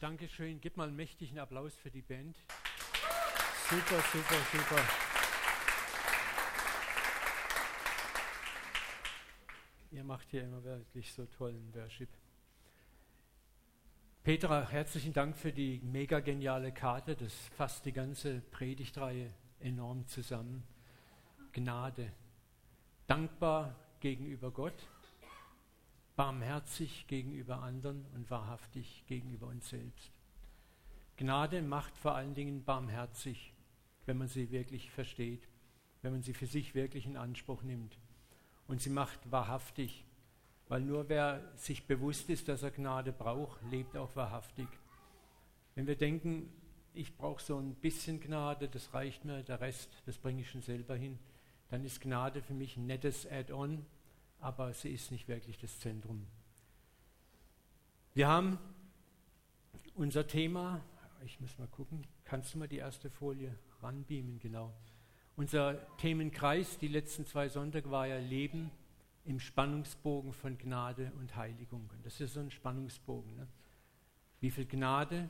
Dankeschön. Gib mal einen mächtigen Applaus für die Band. Super, super, super. Ihr macht hier immer wirklich so tollen Worship. Petra, herzlichen Dank für die mega geniale Karte. Das fasst die ganze Predigtreihe enorm zusammen. Gnade. Dankbar gegenüber Gott, barmherzig gegenüber anderen und wahrhaftig gegenüber uns selbst. Gnade macht vor allen Dingen barmherzig, wenn man sie wirklich versteht, wenn man sie für sich wirklich in Anspruch nimmt. Und sie macht wahrhaftig, weil nur wer sich bewusst ist, dass er Gnade braucht, lebt auch wahrhaftig. Wenn wir denken, ich brauche so ein bisschen Gnade, das reicht mir, der Rest, das bringe ich schon selber hin, dann ist Gnade für mich ein nettes Add-on, aber sie ist nicht wirklich das Zentrum. Wir haben unser Thema, ich muss mal gucken, kannst du mal die erste Folie ranbeamen, genau. Unser Themenkreis die letzten zwei Sonntage war ja Leben im Spannungsbogen von Gnade und Heiligung. Und das ist so ein Spannungsbogen. Ne? Wie viel Gnade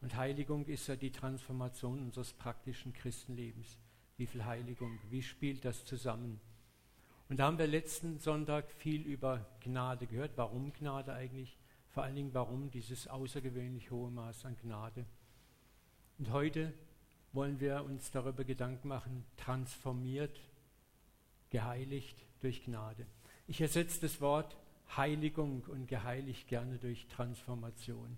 und Heiligung ist ja die Transformation unseres praktischen Christenlebens. Wie viel Heiligung, wie spielt das zusammen? Und da haben wir letzten Sonntag viel über Gnade gehört. Warum Gnade eigentlich? Vor allen Dingen, warum dieses außergewöhnlich hohe Maß an Gnade? Und heute wollen wir uns darüber Gedanken machen, transformiert, geheiligt durch Gnade. Ich ersetze das Wort Heiligung und geheiligt gerne durch Transformation.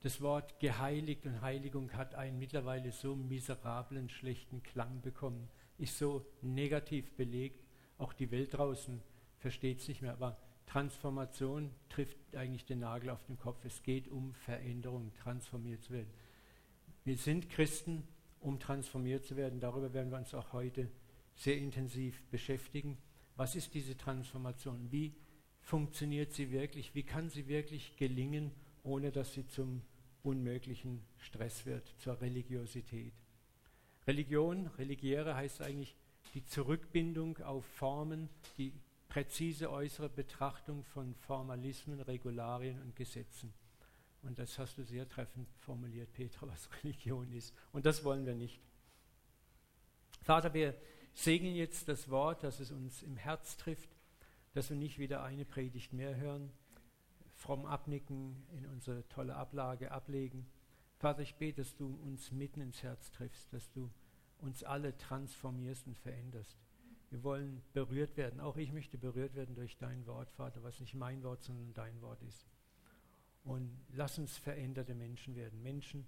Das Wort geheiligt und Heiligung hat einen mittlerweile so miserablen, schlechten Klang bekommen, ist so negativ belegt, auch die Welt draußen versteht es nicht mehr. Aber Transformation trifft eigentlich den Nagel auf den Kopf. Es geht um Veränderung, transformiert zu werden. Wir sind Christen, um transformiert zu werden. Darüber werden wir uns auch heute sehr intensiv beschäftigen. Was ist diese Transformation? Wie funktioniert sie wirklich? Wie kann sie wirklich gelingen, ohne dass sie zum unmöglichen Stress wird, zur Religiosität? Religion, religiere heißt eigentlich die Zurückbindung auf Formen, die präzise äußere Betrachtung von Formalismen, Regularien und Gesetzen. Und das hast du sehr treffend formuliert, Petra, was Religion ist. Und das wollen wir nicht. Vater, wir segnen jetzt das Wort, dass es uns im Herz trifft, dass wir nicht wieder eine Predigt mehr hören, fromm abnicken, in unsere tolle Ablage ablegen. Vater, ich bete, dass du uns mitten ins Herz triffst, dass du uns alle transformierst und veränderst. Wir wollen berührt werden. Auch ich möchte berührt werden durch dein Wort, Vater, was nicht mein Wort, sondern dein Wort ist. Und lass uns veränderte Menschen werden. Menschen,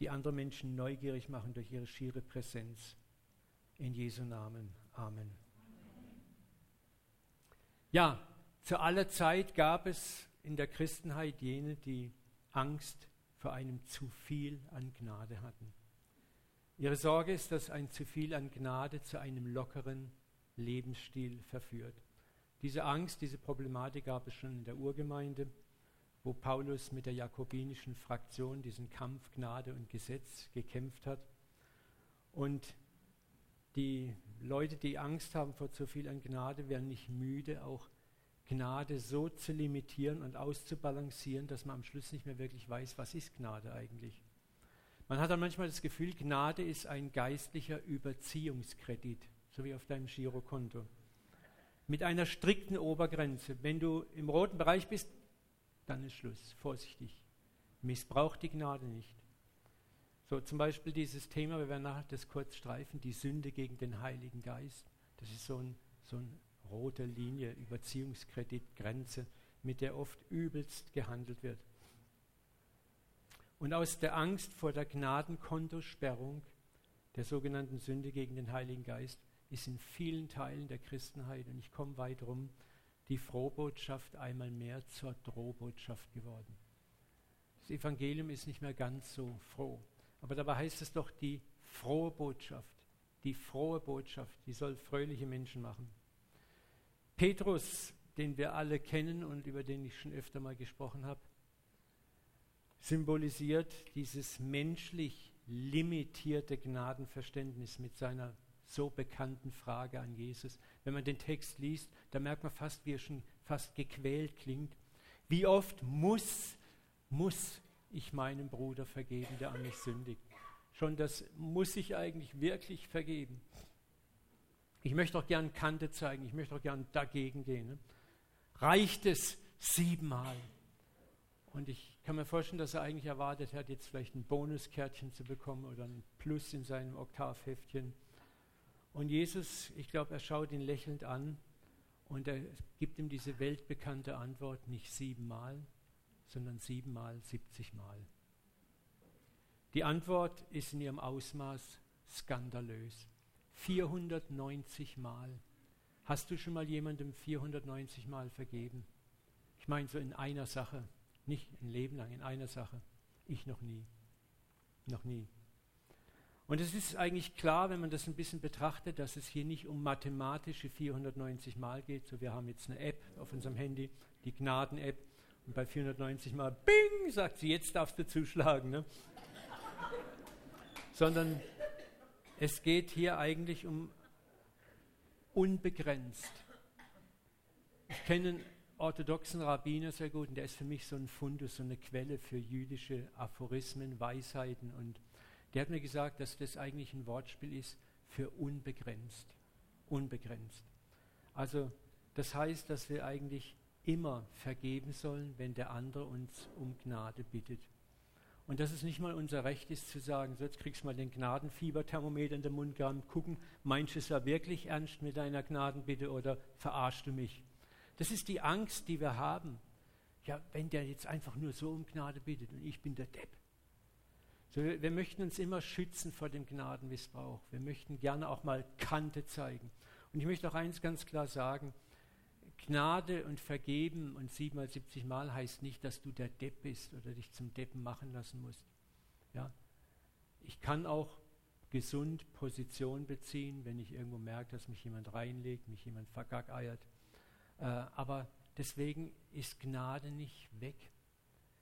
die andere Menschen neugierig machen durch ihre schiere Präsenz. In Jesu Namen. Amen. Ja, zu aller Zeit gab es in der Christenheit jene, die Angst vor einem zu viel an Gnade hatten. Ihre Sorge ist, dass ein zu viel an Gnade zu einem lockeren Lebensstil verführt. Diese Angst, diese Problematik gab es schon in der Urgemeinde, wo Paulus mit der jakobinischen Fraktion diesen Kampf Gnade und Gesetz gekämpft hat. Und die Leute, die Angst haben vor zu viel an Gnade, werden nicht müde, auch Gnade so zu limitieren und auszubalancieren, dass man am Schluss nicht mehr wirklich weiß, was ist Gnade eigentlich. Man hat dann manchmal das Gefühl, Gnade ist ein geistlicher Überziehungskredit, so wie auf deinem Girokonto. Mit einer strikten Obergrenze. Wenn du im roten Bereich bist, dann ist Schluss. Vorsichtig. Missbrauch die Gnade nicht. So zum Beispiel dieses Thema, wir werden nachher das kurz streifen, die Sünde gegen den Heiligen Geist. Das ist so, ein, so eine rote Linie, Überziehungskreditgrenze, mit der oft übelst gehandelt wird. Und aus der Angst vor der Gnadenkontosperrung, der sogenannten Sünde gegen den Heiligen Geist, ist in vielen Teilen der Christenheit, und ich komme weit rum, die Frohbotschaft einmal mehr zur Drohbotschaft geworden. Das Evangelium ist nicht mehr ganz so froh. Aber dabei heißt es doch die frohe Botschaft. Die frohe Botschaft, die soll fröhliche Menschen machen. Petrus, den wir alle kennen und über den ich schon öfter mal gesprochen habe, symbolisiert dieses menschlich limitierte Gnadenverständnis mit seiner so bekannten Frage an Jesus. Wenn man den Text liest, da merkt man fast, wie er schon fast gequält klingt. Wie oft muss, muss ich meinem Bruder vergeben, der an mich sündigt. Schon das muss ich eigentlich wirklich vergeben. Ich möchte auch gern Kante zeigen, ich möchte auch gern dagegen gehen. Ne? Reicht es siebenmal? Und ich kann mir vorstellen, dass er eigentlich erwartet hat, jetzt vielleicht ein Bonuskärtchen zu bekommen oder ein Plus in seinem Oktavheftchen. Und Jesus, ich glaube, er schaut ihn lächelnd an und er gibt ihm diese weltbekannte Antwort, nicht siebenmal, sondern siebenmal, siebzigmal. Die Antwort ist in ihrem Ausmaß skandalös. 490 Mal. Hast du schon mal jemandem 490 Mal vergeben? Ich meine so in einer Sache, nicht ein Leben lang, in einer Sache. Ich noch nie. Noch nie. Und es ist eigentlich klar, wenn man das ein bisschen betrachtet, dass es hier nicht um mathematische 490 Mal geht. So, wir haben jetzt eine App auf unserem Handy, die Gnaden-App. Und bei 490 Mal, bing, sagt sie, jetzt darfst du zuschlagen. Ne? Sondern es geht hier eigentlich um unbegrenzt. Ich kenne orthodoxen Rabbiner sehr gut und der ist für mich so ein Fundus, so eine Quelle für jüdische Aphorismen, Weisheiten und der hat mir gesagt, dass das eigentlich ein Wortspiel ist für unbegrenzt. Unbegrenzt. Also das heißt, dass wir eigentlich immer vergeben sollen, wenn der andere uns um Gnade bittet. Und dass es nicht mal unser Recht ist zu sagen, so jetzt kriegst du mal den Gnadenfieberthermometer in den Mund gehabt, gucken, meinst du es ja wirklich ernst mit deiner Gnadenbitte oder verarschst du mich? Das ist die Angst, die wir haben. Ja, wenn der jetzt einfach nur so um Gnade bittet und ich bin der Depp. So, wir, möchten uns immer schützen vor dem Gnadenmissbrauch. Wir möchten gerne auch mal Kante zeigen. Und ich möchte auch eins ganz klar sagen, Gnade und Vergeben und siebenmal, siebzig Mal heißt nicht, dass du der Depp bist oder dich zum Deppen machen lassen musst. Ja? Ich kann auch gesund Position beziehen, wenn ich irgendwo merke, dass mich jemand reinlegt, mich jemand vergackeiert. Äh, aber deswegen ist Gnade nicht weg.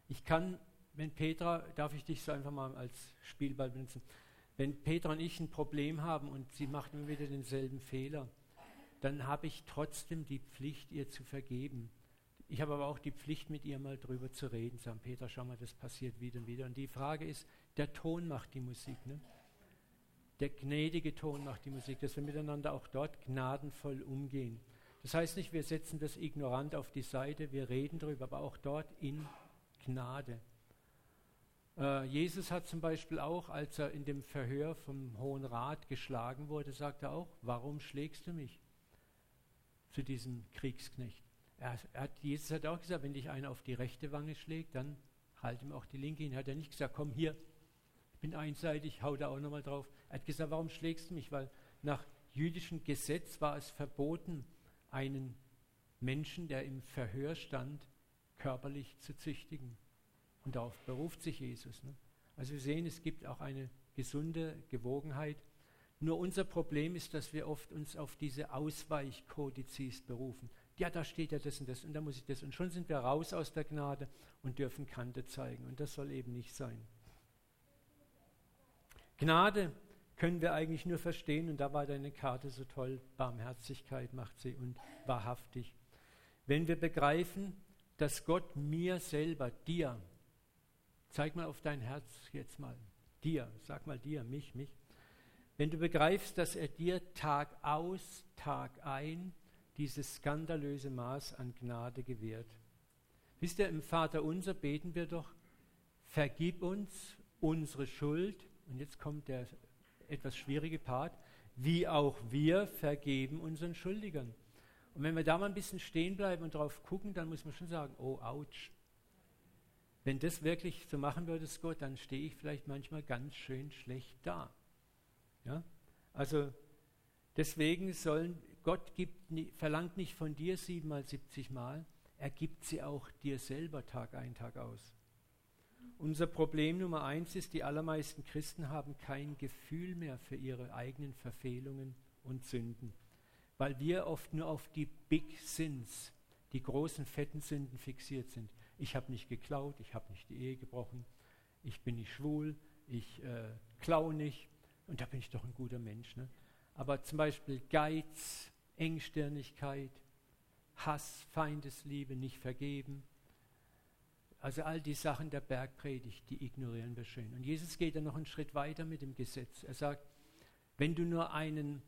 Ich kann wenn Petra, darf ich dich so einfach mal als Spielball benutzen, wenn Petra und ich ein Problem haben und sie macht immer wieder denselben Fehler, dann habe ich trotzdem die Pflicht, ihr zu vergeben. Ich habe aber auch die Pflicht, mit ihr mal drüber zu reden, sagen, Petra, schau mal, das passiert wieder und wieder. Und die Frage ist, der Ton macht die Musik. Ne? Der gnädige Ton macht die Musik, dass wir miteinander auch dort gnadenvoll umgehen. Das heißt nicht, wir setzen das ignorant auf die Seite, wir reden darüber, aber auch dort in Gnade. Äh, Jesus hat zum Beispiel auch, als er in dem Verhör vom Hohen Rat geschlagen wurde, sagt er auch, warum schlägst du mich? Zu diesem Kriegsknecht. Er, er hat, Jesus hat auch gesagt, wenn dich einer auf die rechte Wange schlägt, dann halt ihm auch die linke hin. Er hat ja nicht gesagt, komm hier, ich bin einseitig, hau da auch nochmal drauf. Er hat gesagt, warum schlägst du mich? Weil nach jüdischem Gesetz war es verboten, einen Menschen, der im Verhör stand, körperlich zu züchtigen. Und darauf beruft sich Jesus. Ne? Also wir sehen, es gibt auch eine gesunde Gewogenheit. Nur unser Problem ist, dass wir oft uns auf diese Ausweichkodizes berufen. Ja, da steht ja das und das und da muss ich das. Und schon sind wir raus aus der Gnade und dürfen Kante zeigen. Und das soll eben nicht sein. Gnade können wir eigentlich nur verstehen, und da war deine Karte so toll, Barmherzigkeit macht sie und wahrhaftig. Wenn wir begreifen, dass Gott mir selber, dir, Zeig mal auf dein Herz jetzt mal. Dir, sag mal dir, mich, mich. Wenn du begreifst, dass er dir Tag aus, Tag ein dieses skandalöse Maß an Gnade gewährt. Wisst ihr, im Vater unser beten wir doch, vergib uns unsere Schuld, und jetzt kommt der etwas schwierige Part, wie auch wir vergeben unseren Schuldigern. Und wenn wir da mal ein bisschen stehen bleiben und drauf gucken, dann muss man schon sagen, oh, ouch, wenn das wirklich so machen würdest, Gott, dann stehe ich vielleicht manchmal ganz schön schlecht da. Ja? Also deswegen sollen, Gott gibt, verlangt nicht von dir siebenmal, siebzig Mal, er gibt sie auch dir selber Tag ein, Tag aus. Unser Problem Nummer eins ist, die allermeisten Christen haben kein Gefühl mehr für ihre eigenen Verfehlungen und Sünden, weil wir oft nur auf die Big Sins, die großen, fetten Sünden fixiert sind ich habe nicht geklaut, ich habe nicht die Ehe gebrochen, ich bin nicht schwul, ich äh, klaue nicht und da bin ich doch ein guter Mensch. Ne? Aber zum Beispiel Geiz, Engstirnigkeit, Hass, Feindesliebe, nicht vergeben, Also all die Sachen der Bergpredigt, die ignorieren wir schön. Und Jesus geht dann noch einen Schritt weiter mit dem Gesetz. Er sagt, wenn du nur einen,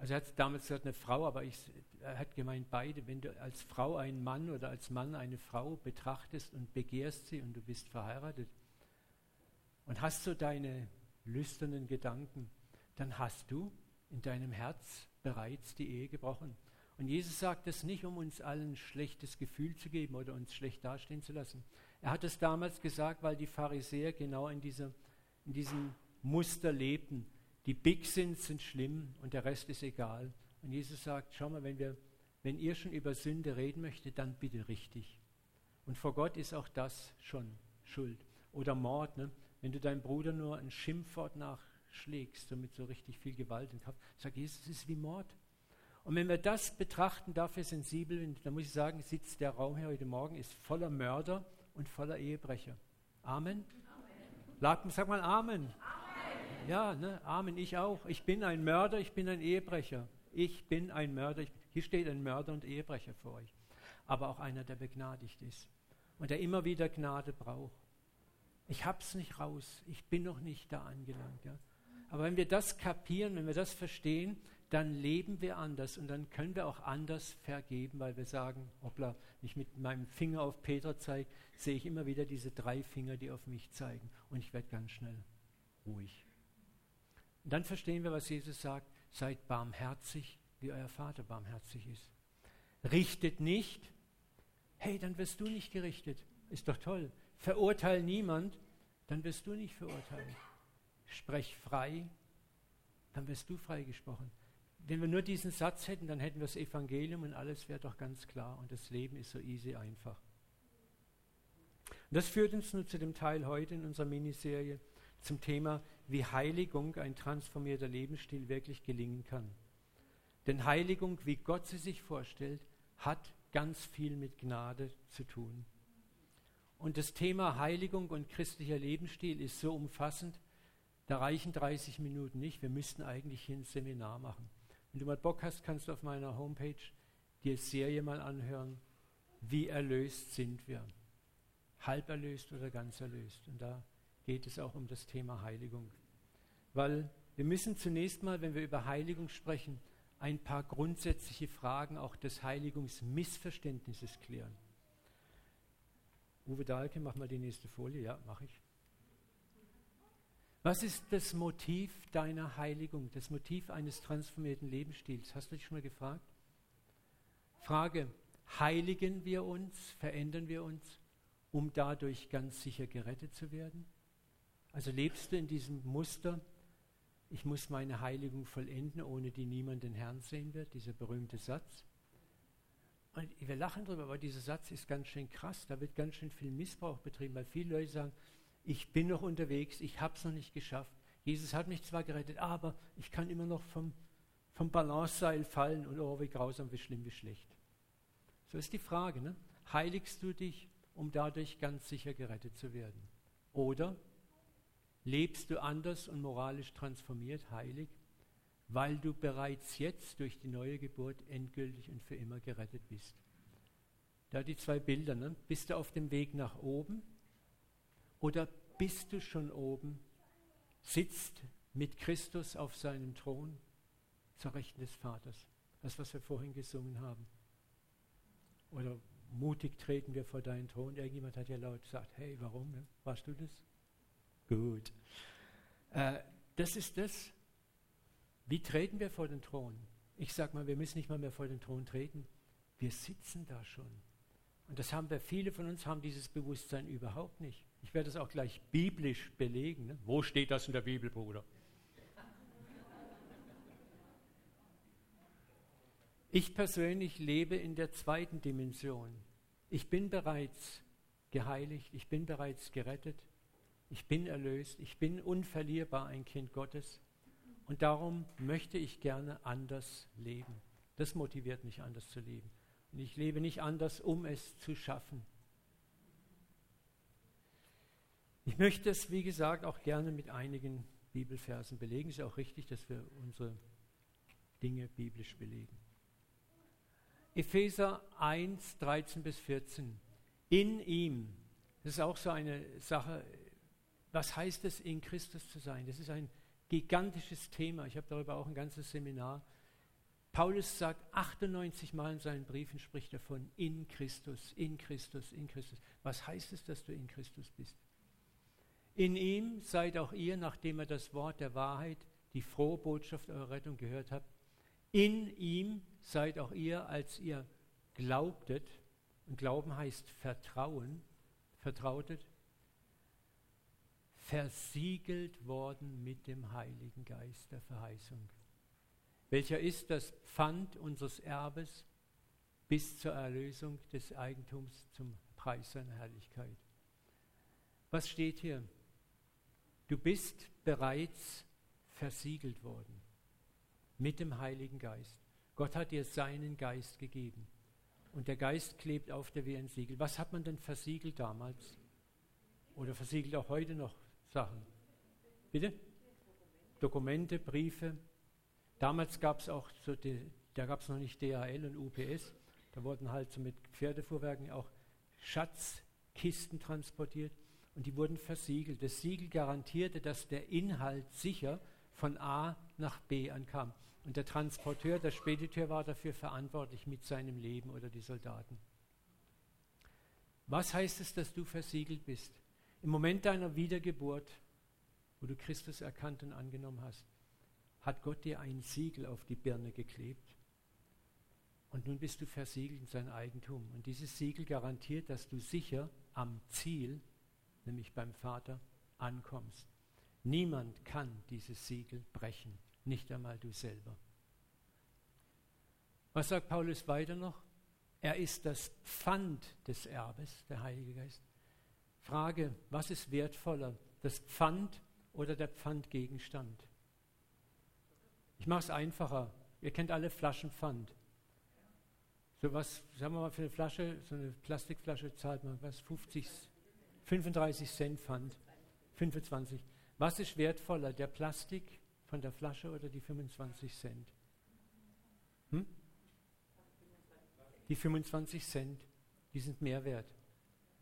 also er hat damals gesagt eine Frau, aber ich, er hat gemeint beide, wenn du als Frau einen Mann oder als Mann eine Frau betrachtest und begehrst sie und du bist verheiratet und hast so deine lüsternen Gedanken, dann hast du in deinem Herz bereits die Ehe gebrochen. Und Jesus sagt das nicht, um uns allen ein schlechtes Gefühl zu geben oder uns schlecht dastehen zu lassen. Er hat es damals gesagt, weil die Pharisäer genau in, dieser, in diesem Muster lebten. Die Big sind, sind schlimm und der Rest ist egal. Und Jesus sagt, schau mal, wenn, wir, wenn ihr schon über Sünde reden möchtet, dann bitte richtig. Und vor Gott ist auch das schon Schuld. Oder Mord, ne? wenn du deinem Bruder nur ein Schimpfwort nachschlägst, so mit so richtig viel Gewalt in Kraft, sagt Jesus, es ist wie Mord. Und wenn wir das betrachten, dafür sensibel, dann muss ich sagen, sitzt der Raum hier heute Morgen, ist voller Mörder und voller Ehebrecher. Amen? Amen. Sag mal Amen. Amen. Ja, ne? Amen, ich auch. Ich bin ein Mörder, ich bin ein Ehebrecher. Ich bin ein Mörder. Ich, hier steht ein Mörder und Ehebrecher vor euch. Aber auch einer, der begnadigt ist und der immer wieder Gnade braucht. Ich hab's nicht raus. Ich bin noch nicht da angelangt. Ja? Aber wenn wir das kapieren, wenn wir das verstehen, dann leben wir anders und dann können wir auch anders vergeben, weil wir sagen, hoppla, wenn ich mit meinem Finger auf Peter zeige, sehe ich immer wieder diese drei Finger, die auf mich zeigen und ich werde ganz schnell ruhig. Und dann verstehen wir, was Jesus sagt, seid barmherzig, wie euer Vater barmherzig ist. Richtet nicht, hey, dann wirst du nicht gerichtet. Ist doch toll. Verurteil niemand, dann wirst du nicht verurteilt. Sprech frei, dann wirst du freigesprochen. Wenn wir nur diesen Satz hätten, dann hätten wir das Evangelium und alles wäre doch ganz klar und das Leben ist so easy einfach. Und das führt uns nun zu dem Teil heute in unserer Miniserie zum Thema, wie Heiligung, ein transformierter Lebensstil wirklich gelingen kann. Denn Heiligung, wie Gott sie sich vorstellt, hat ganz viel mit Gnade zu tun. Und das Thema Heiligung und christlicher Lebensstil ist so umfassend, da reichen 30 Minuten nicht. Wir müssten eigentlich hier ein Seminar machen. Wenn du mal Bock hast, kannst du auf meiner Homepage die Serie mal anhören. Wie erlöst sind wir? Halb erlöst oder ganz erlöst? Und da geht es auch um das Thema Heiligung. Weil wir müssen zunächst mal, wenn wir über Heiligung sprechen, ein paar grundsätzliche Fragen auch des Heiligungsmissverständnisses klären. Uwe Dahlke, mach mal die nächste Folie. Ja, mache ich. Was ist das Motiv deiner Heiligung, das Motiv eines transformierten Lebensstils? Hast du dich schon mal gefragt? Frage, heiligen wir uns, verändern wir uns, um dadurch ganz sicher gerettet zu werden? Also lebst du in diesem Muster, ich muss meine Heiligung vollenden, ohne die niemand den Herrn sehen wird, dieser berühmte Satz. Und wir lachen drüber, aber dieser Satz ist ganz schön krass, da wird ganz schön viel Missbrauch betrieben, weil viele Leute sagen, ich bin noch unterwegs, ich habe es noch nicht geschafft. Jesus hat mich zwar gerettet, aber ich kann immer noch vom, vom Balanceseil fallen und oh, wie grausam, wie schlimm, wie schlecht. So ist die Frage, ne? heiligst du dich, um dadurch ganz sicher gerettet zu werden? Oder lebst du anders und moralisch transformiert, heilig, weil du bereits jetzt durch die neue Geburt endgültig und für immer gerettet bist? Da die zwei Bilder, ne? bist du auf dem Weg nach oben oder bist du schon oben, sitzt mit Christus auf seinem Thron zur Rechten des Vaters? Das, was wir vorhin gesungen haben. Oder mutig treten wir vor deinen Thron. Irgendjemand hat ja laut gesagt, hey, warum? Ne? Warst du das? Gut. Äh, das ist das. Wie treten wir vor den Thron? Ich sage mal, wir müssen nicht mal mehr vor den Thron treten. Wir sitzen da schon. Und das haben wir, viele von uns haben dieses Bewusstsein überhaupt nicht. Ich werde es auch gleich biblisch belegen. Ne? Wo steht das in der Bibel, Bruder? Ich persönlich lebe in der zweiten Dimension. Ich bin bereits geheiligt, ich bin bereits gerettet, ich bin erlöst, ich bin unverlierbar ein Kind Gottes und darum möchte ich gerne anders leben. Das motiviert mich anders zu leben. Und ich lebe nicht anders, um es zu schaffen. Ich möchte es, wie gesagt, auch gerne mit einigen Bibelversen belegen. Es ist auch richtig, dass wir unsere Dinge biblisch belegen. Epheser 1, 13 bis 14. In ihm Das ist auch so eine Sache. Was heißt es, in Christus zu sein? Das ist ein gigantisches Thema. Ich habe darüber auch ein ganzes Seminar. Paulus sagt 98 Mal in seinen Briefen, spricht davon, in Christus, in Christus, in Christus. Was heißt es, dass du in Christus bist? In ihm seid auch ihr, nachdem ihr das Wort der Wahrheit, die frohe Botschaft eurer Rettung gehört habt, in ihm seid auch ihr, als ihr glaubtet, und Glauben heißt Vertrauen, vertrautet, versiegelt worden mit dem Heiligen Geist der Verheißung, welcher ist das Pfand unseres Erbes bis zur Erlösung des Eigentums zum Preis seiner Herrlichkeit. Was steht hier? Du bist bereits versiegelt worden mit dem Heiligen Geist. Gott hat dir seinen Geist gegeben. Und der Geist klebt auf dir wie ein Siegel. Was hat man denn versiegelt damals? Oder versiegelt auch heute noch Sachen? Bitte? Dokumente, Briefe. Damals gab es auch so, die, da gab es noch nicht DHL und UPS. Da wurden halt so mit Pferdefuhrwerken auch Schatzkisten transportiert und die wurden versiegelt. Das Siegel garantierte, dass der Inhalt sicher von A nach B ankam. Und der Transporteur, der Spediteur war dafür verantwortlich mit seinem Leben oder die Soldaten. Was heißt es, dass du versiegelt bist? Im Moment deiner Wiedergeburt, wo du Christus erkannt und angenommen hast, hat Gott dir ein Siegel auf die Birne geklebt. Und nun bist du versiegelt in sein Eigentum. Und dieses Siegel garantiert, dass du sicher am Ziel nämlich beim Vater, ankommst. Niemand kann dieses Siegel brechen, nicht einmal du selber. Was sagt Paulus weiter noch? Er ist das Pfand des Erbes, der Heilige Geist. Frage, was ist wertvoller, das Pfand oder der Pfandgegenstand? Ich mache es einfacher. Ihr kennt alle Flaschenpfand. So was, sagen wir mal, für eine Flasche, so eine Plastikflasche zahlt man was, 50, 35 Cent Pfand, 25. Was ist wertvoller, der Plastik von der Flasche oder die 25 Cent? Hm? Die 25 Cent, die sind mehr wert.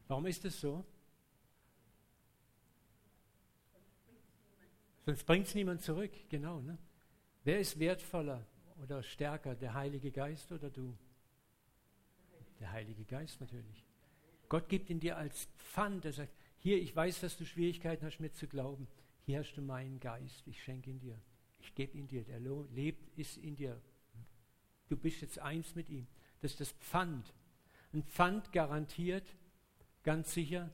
Warum ist das so? Sonst bringt es niemand zurück, genau. Ne? Wer ist wertvoller oder stärker, der Heilige Geist oder du? Der Heilige Geist natürlich. Gott gibt ihn dir als Pfand. Er sagt, hier, ich weiß, dass du Schwierigkeiten hast, mir zu glauben. Hier hast du meinen Geist. Ich schenke ihn dir. Ich gebe ihn dir. Der lebt, ist in dir. Du bist jetzt eins mit ihm. Das ist das Pfand. Ein Pfand garantiert ganz sicher,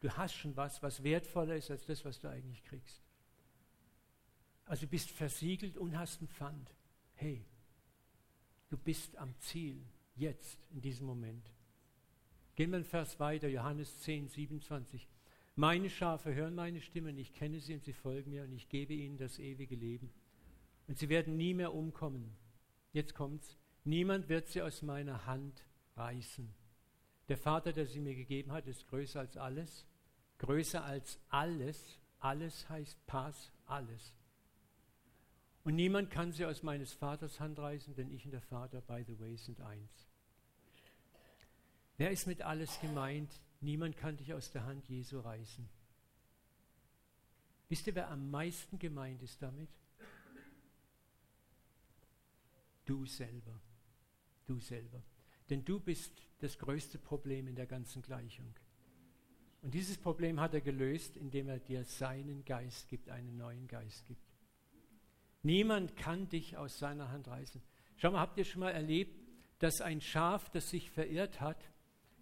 du hast schon was, was wertvoller ist als das, was du eigentlich kriegst. Also du bist versiegelt und hast ein Pfand. Hey, du bist am Ziel, jetzt, in diesem Moment. Gehen wir einen Vers weiter, Johannes 10, 27. Meine Schafe hören meine Stimme und ich kenne sie und sie folgen mir und ich gebe ihnen das ewige Leben. Und sie werden nie mehr umkommen. Jetzt kommt's. Niemand wird sie aus meiner Hand reißen. Der Vater, der sie mir gegeben hat, ist größer als alles. Größer als alles. Alles heißt Pass, alles. Und niemand kann sie aus meines Vaters Hand reißen, denn ich und der Vater, by the way, sind eins. Wer ist mit alles gemeint? Niemand kann dich aus der Hand Jesu reißen. Wisst ihr, wer am meisten gemeint ist damit? Du selber. Du selber. Denn du bist das größte Problem in der ganzen Gleichung. Und dieses Problem hat er gelöst, indem er dir seinen Geist gibt, einen neuen Geist gibt. Niemand kann dich aus seiner Hand reißen. Schau mal, habt ihr schon mal erlebt, dass ein Schaf, das sich verirrt hat,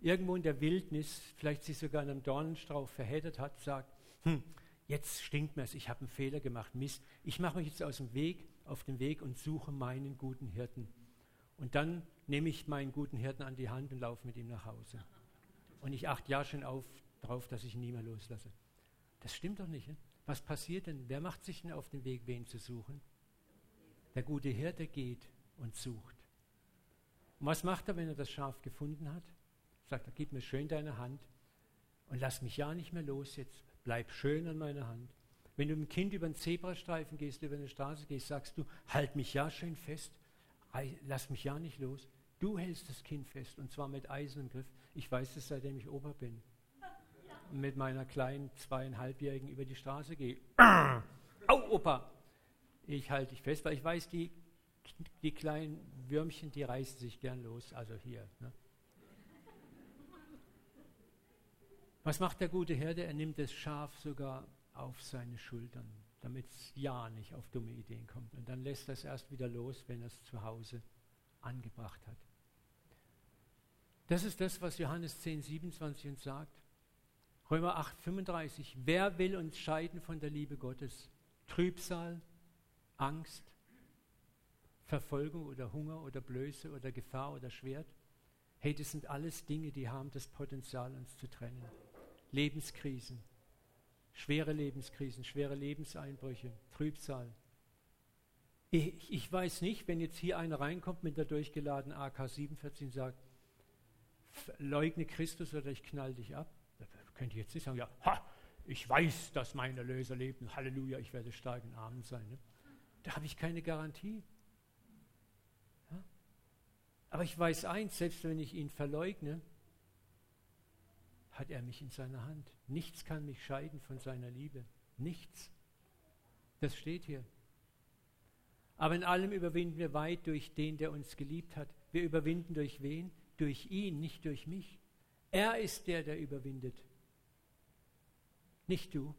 irgendwo in der Wildnis, vielleicht sich sogar in einem Dornenstrauch verheddert hat, sagt, hm, jetzt stinkt mir es, ich habe einen Fehler gemacht, Mist, ich mache mich jetzt aus dem Weg, auf den Weg und suche meinen guten Hirten. Und dann nehme ich meinen guten Hirten an die Hand und laufe mit ihm nach Hause. Und ich achte ja schon auf, darauf, dass ich ihn nie mehr loslasse. Das stimmt doch nicht. Ne? Was passiert denn? Wer macht sich denn auf den Weg, wen zu suchen? Der gute Hirte geht und sucht. Und was macht er, wenn er das Schaf gefunden hat? Sagt er, gib mir schön deine Hand und lass mich ja nicht mehr los jetzt. Bleib schön an meiner Hand. Wenn du mit dem Kind über einen Zebrastreifen gehst, über eine Straße gehst, sagst du, halt mich ja schön fest, lass mich ja nicht los. Du hältst das Kind fest und zwar mit eisernem Griff. Ich weiß es, seitdem ich Opa bin. mit meiner kleinen zweieinhalbjährigen über die Straße gehe. Au, Opa! Ich halte dich fest, weil ich weiß, die, die kleinen Würmchen, die reißen sich gern los. Also hier. Ne? Was macht der gute Herde? Er nimmt das Schaf sogar auf seine Schultern, damit es ja nicht auf dumme Ideen kommt. Und dann lässt er es erst wieder los, wenn er es zu Hause angebracht hat. Das ist das, was Johannes 10, 27 uns sagt. Römer 8, 35. Wer will uns scheiden von der Liebe Gottes? Trübsal, Angst, Verfolgung oder Hunger oder Blöße oder Gefahr oder Schwert? Hey, das sind alles Dinge, die haben das Potenzial, uns zu trennen. Lebenskrisen, schwere Lebenskrisen, schwere Lebenseinbrüche, Trübsal. Ich, ich weiß nicht, wenn jetzt hier einer reinkommt mit der durchgeladenen AK-47 und sagt, leugne Christus oder ich knall dich ab. Da könnte ich jetzt nicht sagen, ja, ha, ich weiß, dass mein Erlöser lebt Halleluja, ich werde stark in Armen sein. Ne? Da habe ich keine Garantie. Ja? Aber ich weiß eins, selbst wenn ich ihn verleugne, hat er mich in seiner Hand. Nichts kann mich scheiden von seiner Liebe. Nichts. Das steht hier. Aber in allem überwinden wir weit durch den, der uns geliebt hat. Wir überwinden durch wen? Durch ihn, nicht durch mich. Er ist der, der überwindet. Nicht du.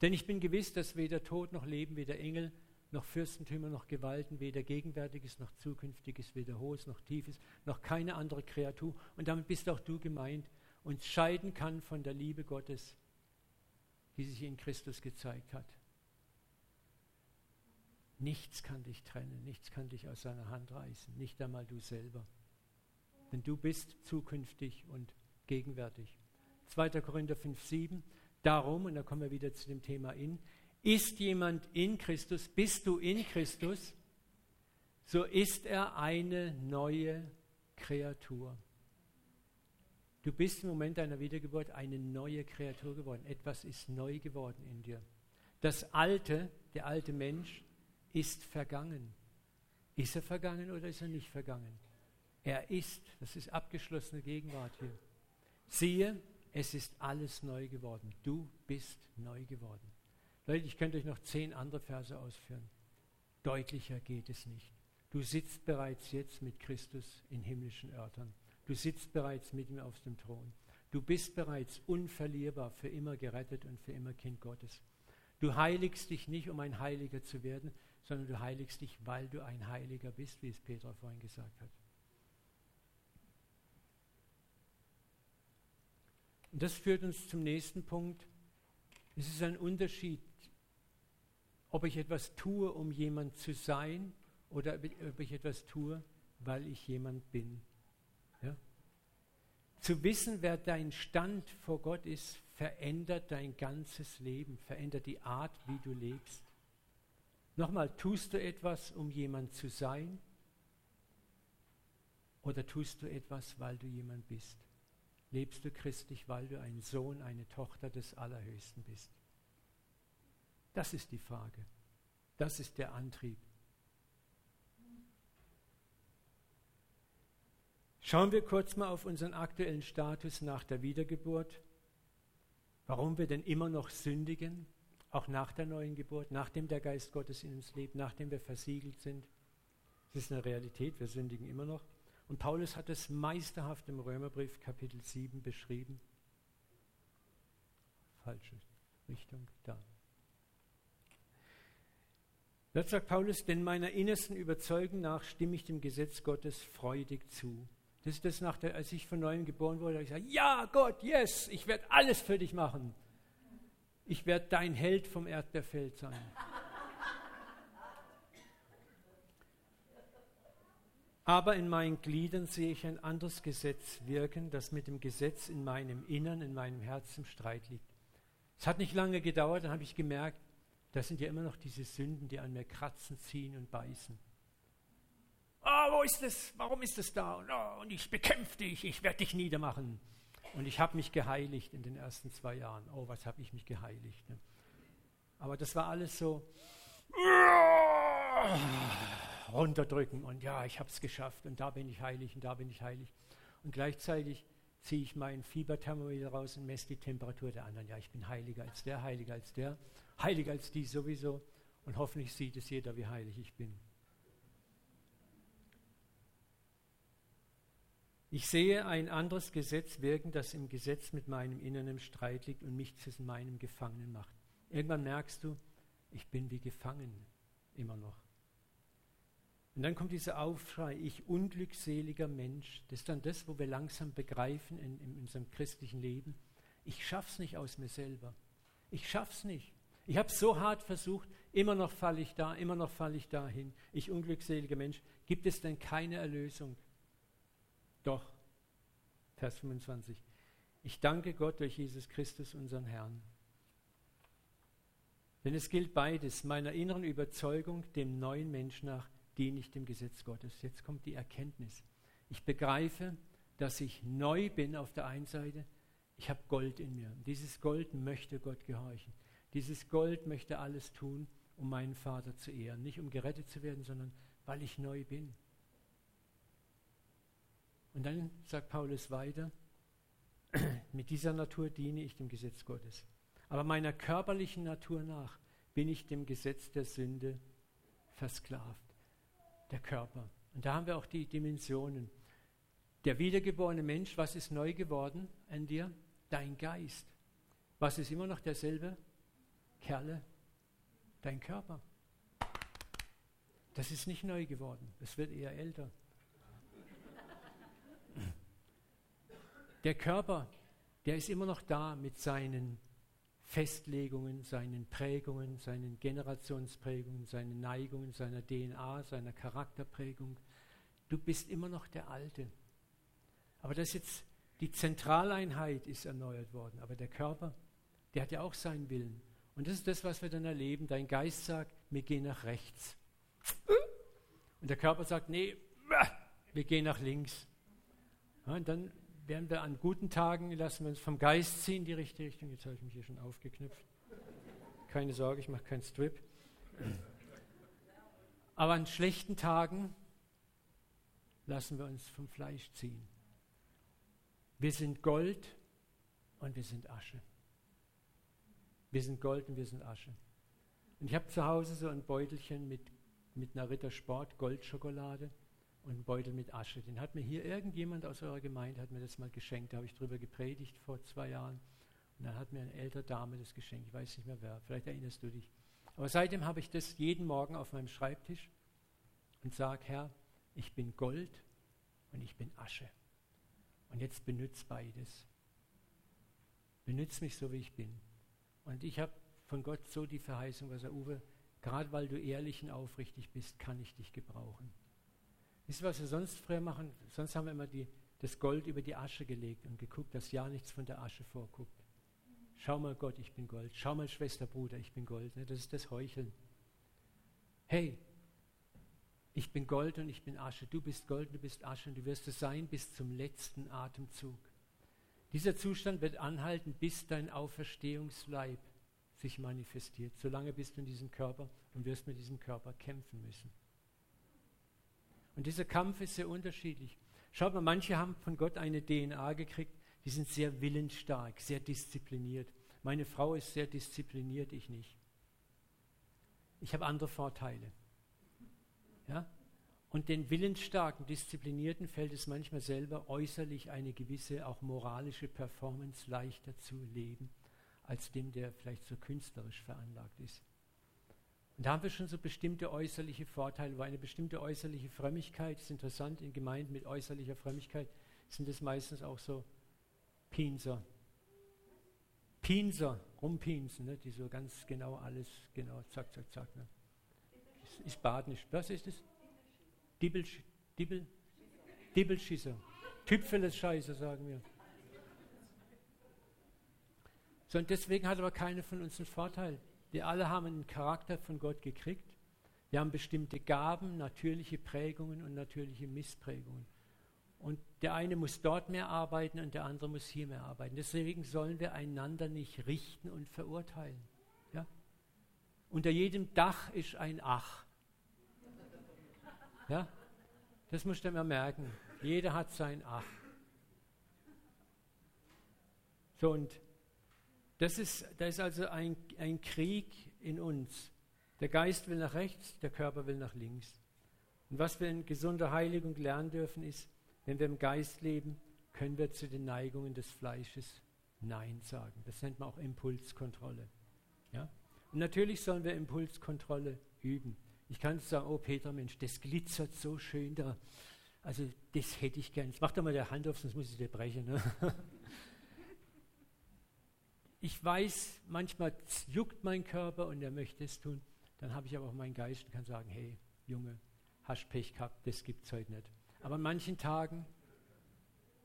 Denn ich bin gewiss, dass weder Tod noch Leben, weder Engel noch Fürstentümer noch Gewalten, weder Gegenwärtiges noch Zukünftiges, weder Hohes noch Tiefes, noch keine andere Kreatur, und damit bist auch du gemeint, uns scheiden kann von der Liebe Gottes, die sich in Christus gezeigt hat. Nichts kann dich trennen, nichts kann dich aus seiner Hand reißen, nicht einmal du selber. Denn du bist zukünftig und gegenwärtig. 2. Korinther 5, 7. Darum, und da kommen wir wieder zu dem Thema in, ist jemand in Christus, bist du in Christus, so ist er eine neue Kreatur. Du bist im Moment deiner Wiedergeburt eine neue Kreatur geworden. Etwas ist neu geworden in dir. Das Alte, der alte Mensch, ist vergangen. Ist er vergangen oder ist er nicht vergangen? Er ist, das ist abgeschlossene Gegenwart hier. Siehe, es ist alles neu geworden. Du bist neu geworden. Leute, ich könnte euch noch zehn andere Verse ausführen. Deutlicher geht es nicht. Du sitzt bereits jetzt mit Christus in himmlischen Örtern. Du sitzt bereits mit ihm auf dem Thron. Du bist bereits unverlierbar, für immer gerettet und für immer Kind Gottes. Du heiligst dich nicht, um ein Heiliger zu werden, sondern du heiligst dich, weil du ein Heiliger bist, wie es Petra vorhin gesagt hat. Und das führt uns zum nächsten Punkt. Es ist ein Unterschied ob ich etwas tue, um jemand zu sein, oder ob ich etwas tue, weil ich jemand bin. Ja? Zu wissen, wer dein Stand vor Gott ist, verändert dein ganzes Leben, verändert die Art, wie du lebst. Nochmal, tust du etwas, um jemand zu sein? Oder tust du etwas, weil du jemand bist? Lebst du christlich, weil du ein Sohn, eine Tochter des Allerhöchsten bist? Das ist die Frage. Das ist der Antrieb. Schauen wir kurz mal auf unseren aktuellen Status nach der Wiedergeburt. Warum wir denn immer noch sündigen, auch nach der neuen Geburt, nachdem der Geist Gottes in uns lebt, nachdem wir versiegelt sind. Das ist eine Realität, wir sündigen immer noch. Und Paulus hat es meisterhaft im Römerbrief Kapitel 7 beschrieben. Falsche Richtung, da. Dort sagt Paulus, denn meiner innersten Überzeugung nach stimme ich dem Gesetz Gottes freudig zu. Das ist das, nach der, als ich von neuem geboren wurde, habe ich gesagt, ja Gott, yes, ich werde alles für dich machen. Ich werde dein Held vom Erdbeerfeld sein. Aber in meinen Gliedern sehe ich ein anderes Gesetz wirken, das mit dem Gesetz in meinem Innern, in meinem Herzen im Streit liegt. Es hat nicht lange gedauert, dann habe ich gemerkt, das sind ja immer noch diese Sünden, die an mir kratzen, ziehen und beißen. Oh, wo ist es? Warum ist es da? Und, oh, und ich bekämpfe dich, ich werde dich niedermachen. Und ich habe mich geheiligt in den ersten zwei Jahren. Oh, was habe ich mich geheiligt. Ne? Aber das war alles so runterdrücken und ja, ich habe es geschafft und da bin ich heilig und da bin ich heilig. Und gleichzeitig ziehe ich meinen Fieberthermometer raus und messe die Temperatur der anderen. Ja, ich bin heiliger als der, heiliger als der, heiliger als die sowieso. Und hoffentlich sieht es jeder, wie heilig ich bin. Ich sehe ein anderes Gesetz wirken, das im Gesetz mit meinem inneren Streit liegt und mich zu meinem Gefangenen macht. Irgendwann merkst du, ich bin wie gefangen, immer noch. Und dann kommt dieser Aufschrei, ich unglückseliger Mensch. Das ist dann das, wo wir langsam begreifen in, in unserem christlichen Leben. Ich schaff's nicht aus mir selber. Ich schaff's nicht. Ich habe so hart versucht, immer noch falle ich da, immer noch falle ich dahin. Ich unglückseliger Mensch. Gibt es denn keine Erlösung? Doch. Vers 25. Ich danke Gott durch Jesus Christus, unseren Herrn. Denn es gilt beides, meiner inneren Überzeugung, dem neuen Mensch nach, diene ich dem Gesetz Gottes. Jetzt kommt die Erkenntnis. Ich begreife, dass ich neu bin auf der einen Seite. Ich habe Gold in mir. Dieses Gold möchte Gott gehorchen. Dieses Gold möchte alles tun, um meinen Vater zu ehren. Nicht um gerettet zu werden, sondern weil ich neu bin. Und dann sagt Paulus weiter, mit dieser Natur diene ich dem Gesetz Gottes. Aber meiner körperlichen Natur nach bin ich dem Gesetz der Sünde versklavt. Der Körper. Und da haben wir auch die Dimensionen. Der wiedergeborene Mensch, was ist neu geworden an dir? Dein Geist. Was ist immer noch derselbe? Kerle, dein Körper. Das ist nicht neu geworden. Es wird eher älter. Der Körper, der ist immer noch da mit seinen Festlegungen, seinen Prägungen, seinen Generationsprägungen, seinen Neigungen, seiner DNA, seiner Charakterprägung. Du bist immer noch der Alte. Aber das jetzt, die Zentraleinheit ist erneuert worden. Aber der Körper, der hat ja auch seinen Willen. Und das ist das, was wir dann erleben. Dein Geist sagt, wir gehen nach rechts. Und der Körper sagt, nee, wir gehen nach links. Und dann werden wir an guten Tagen, lassen wir uns vom Geist ziehen, die richtige Richtung. Jetzt habe ich mich hier schon aufgeknüpft. Keine Sorge, ich mache keinen Strip. Aber an schlechten Tagen lassen wir uns vom Fleisch ziehen. Wir sind Gold und wir sind Asche. Wir sind Gold und wir sind Asche. Und ich habe zu Hause so ein Beutelchen mit, mit einer Rittersport Goldschokolade und einen Beutel mit Asche. Den hat mir hier irgendjemand aus eurer Gemeinde hat mir das mal geschenkt. Da habe ich drüber gepredigt vor zwei Jahren. Und dann hat mir eine ältere Dame das geschenkt. Ich weiß nicht mehr wer. Vielleicht erinnerst du dich. Aber seitdem habe ich das jeden Morgen auf meinem Schreibtisch und sage, Herr, ich bin Gold und ich bin Asche. Und jetzt benütze beides. Benütze mich so, wie ich bin. Und ich habe von Gott so die Verheißung, was er Uwe, gerade weil du ehrlich und aufrichtig bist, kann ich dich gebrauchen. Wisst ihr, was wir sonst früher machen? Sonst haben wir immer die, das Gold über die Asche gelegt und geguckt, dass ja nichts von der Asche vorguckt. Schau mal Gott, ich bin Gold. Schau mal Schwester, Bruder, ich bin Gold. Ne? Das ist das Heucheln. Hey, ich bin Gold und ich bin Asche. Du bist Gold und du bist Asche und du wirst es sein bis zum letzten Atemzug. Dieser Zustand wird anhalten, bis dein Auferstehungsleib sich manifestiert. Solange bist du in diesem Körper und wirst mit diesem Körper kämpfen müssen. Und dieser Kampf ist sehr unterschiedlich. Schaut mal, manche haben von Gott eine DNA gekriegt, die sind sehr willensstark, sehr diszipliniert. Meine Frau ist sehr diszipliniert, ich nicht. Ich habe andere Vorteile. Ja? Und den willensstarken, disziplinierten fällt es manchmal selber äußerlich eine gewisse, auch moralische Performance leichter zu leben, als dem, der vielleicht so künstlerisch veranlagt ist. Und da haben wir schon so bestimmte äußerliche Vorteile, weil eine bestimmte äußerliche Frömmigkeit ist interessant, in Gemeinden mit äußerlicher Frömmigkeit sind es meistens auch so Pinser. Pinser, rumpinsen, ne, die so ganz genau alles, genau, zack, zack, zack. Ne. Ist, ist badnisch. Was ist es? Dibbel, Dibbel, Dibbelschisser. Tüpfeles Scheiße, sagen wir. So, und deswegen hat aber keine von uns einen Vorteil. Wir alle haben einen Charakter von Gott gekriegt. Wir haben bestimmte Gaben, natürliche Prägungen und natürliche Missprägungen. Und der eine muss dort mehr arbeiten und der andere muss hier mehr arbeiten. Deswegen sollen wir einander nicht richten und verurteilen. Ja? Unter jedem Dach ist ein Ach. Ja? Das musst du immer merken. Jeder hat sein Ach. So, und das ist, da ist also ein, ein Krieg in uns. Der Geist will nach rechts, der Körper will nach links. Und was wir in gesunder Heiligung lernen dürfen, ist, wenn wir im Geist leben, können wir zu den Neigungen des Fleisches Nein sagen. Das nennt man auch Impulskontrolle. Ja? Und natürlich sollen wir Impulskontrolle üben. Ich kann sagen, oh Peter, Mensch, das glitzert so schön da. Also das hätte ich gern. Mach doch mal der Hand auf, sonst muss ich dir brechen. Ne? Ich weiß, manchmal juckt mein Körper und er möchte es tun. Dann habe ich aber auch meinen Geist und kann sagen, hey, Junge, hast Pech gehabt, das gibt es heute nicht. Aber an manchen Tagen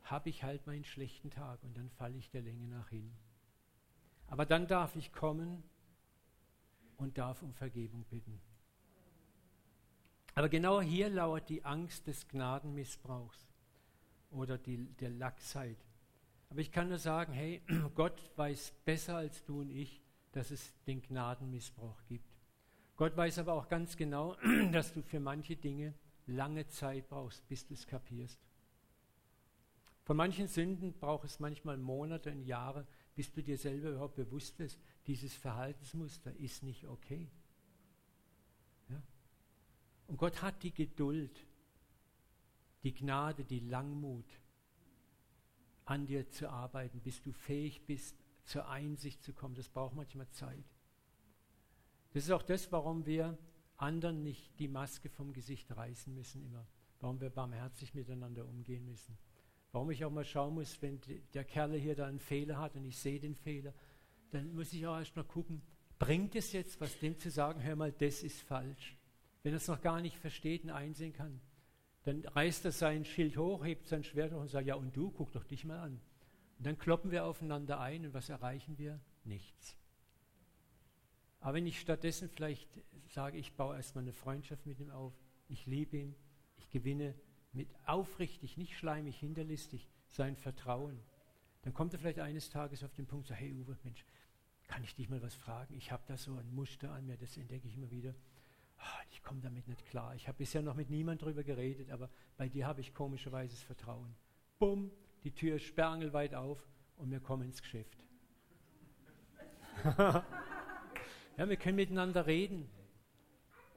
habe ich halt meinen schlechten Tag und dann falle ich der Länge nach hin. Aber dann darf ich kommen und darf um Vergebung bitten. Aber genau hier lauert die Angst des Gnadenmissbrauchs oder die, der Lachsheit. Aber ich kann nur sagen, hey, Gott weiß besser als du und ich, dass es den Gnadenmissbrauch gibt. Gott weiß aber auch ganz genau, dass du für manche Dinge lange Zeit brauchst, bis du es kapierst. Von manchen Sünden braucht es manchmal Monate und Jahre, bis du dir selber überhaupt bewusst wirst, dieses Verhaltensmuster ist nicht okay. Ja? Und Gott hat die Geduld, die Gnade, die Langmut, an dir zu arbeiten, bis du fähig bist, zur Einsicht zu kommen. Das braucht manchmal Zeit. Das ist auch das, warum wir anderen nicht die Maske vom Gesicht reißen müssen immer. Warum wir barmherzig miteinander umgehen müssen. Warum ich auch mal schauen muss, wenn der Kerl hier da einen Fehler hat und ich sehe den Fehler, dann muss ich auch erst mal gucken, bringt es jetzt was, dem zu sagen, hör mal, das ist falsch. Wenn er es noch gar nicht versteht und einsehen kann, dann reißt er sein Schild hoch, hebt sein Schwert hoch und sagt, ja und du, guck doch dich mal an. Und dann kloppen wir aufeinander ein und was erreichen wir? Nichts. Aber wenn ich stattdessen vielleicht sage, ich baue erstmal eine Freundschaft mit ihm auf, ich liebe ihn, ich gewinne mit aufrichtig, nicht schleimig, hinterlistig sein Vertrauen, dann kommt er vielleicht eines Tages auf den Punkt, so, hey Uwe, Mensch, kann ich dich mal was fragen? Ich habe da so ein Muster an mir, das entdecke ich immer wieder. Ah, ich komme damit nicht klar. Ich habe bisher noch mit niemand darüber geredet, aber bei dir habe ich komischerweise das Vertrauen. Bumm, die Tür ist sperrangelweit auf und wir kommen ins Geschäft. ja, wir können miteinander reden.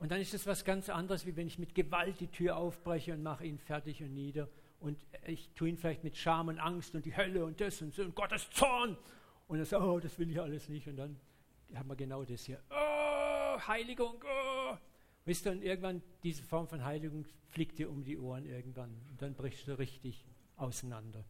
Und dann ist es was ganz anderes, wie wenn ich mit Gewalt die Tür aufbreche und mache ihn fertig und nieder. Und ich tue ihn vielleicht mit Scham und Angst und die Hölle und das und so und Gottes Zorn. Und er sagt, oh, das will ich alles nicht. Und dann haben wir genau das hier. Oh, Heiligung, oh. Wisst ihr, und irgendwann diese Form von Heiligung fliegt dir um die Ohren irgendwann. Und dann brichst du richtig auseinander.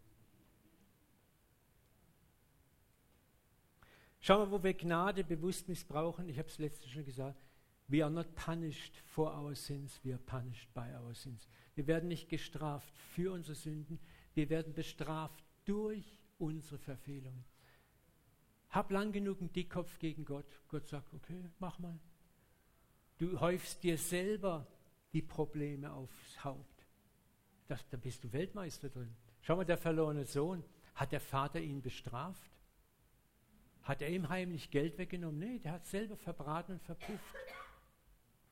Schau mal, wo wir Gnade bewusst missbrauchen. Ich habe es letztens schon gesagt. We are not punished for our sins, we are punished by our sins. Wir werden nicht gestraft für unsere Sünden, wir werden bestraft durch unsere Verfehlungen. Hab lang genug einen Dickkopf gegen Gott. Gott sagt, okay, mach mal. Du häufst dir selber die Probleme aufs Haupt. Das, da bist du Weltmeister drin. Schau mal, der verlorene Sohn, hat der Vater ihn bestraft? Hat er ihm heimlich Geld weggenommen? Nee, der hat selber verbraten und verpufft.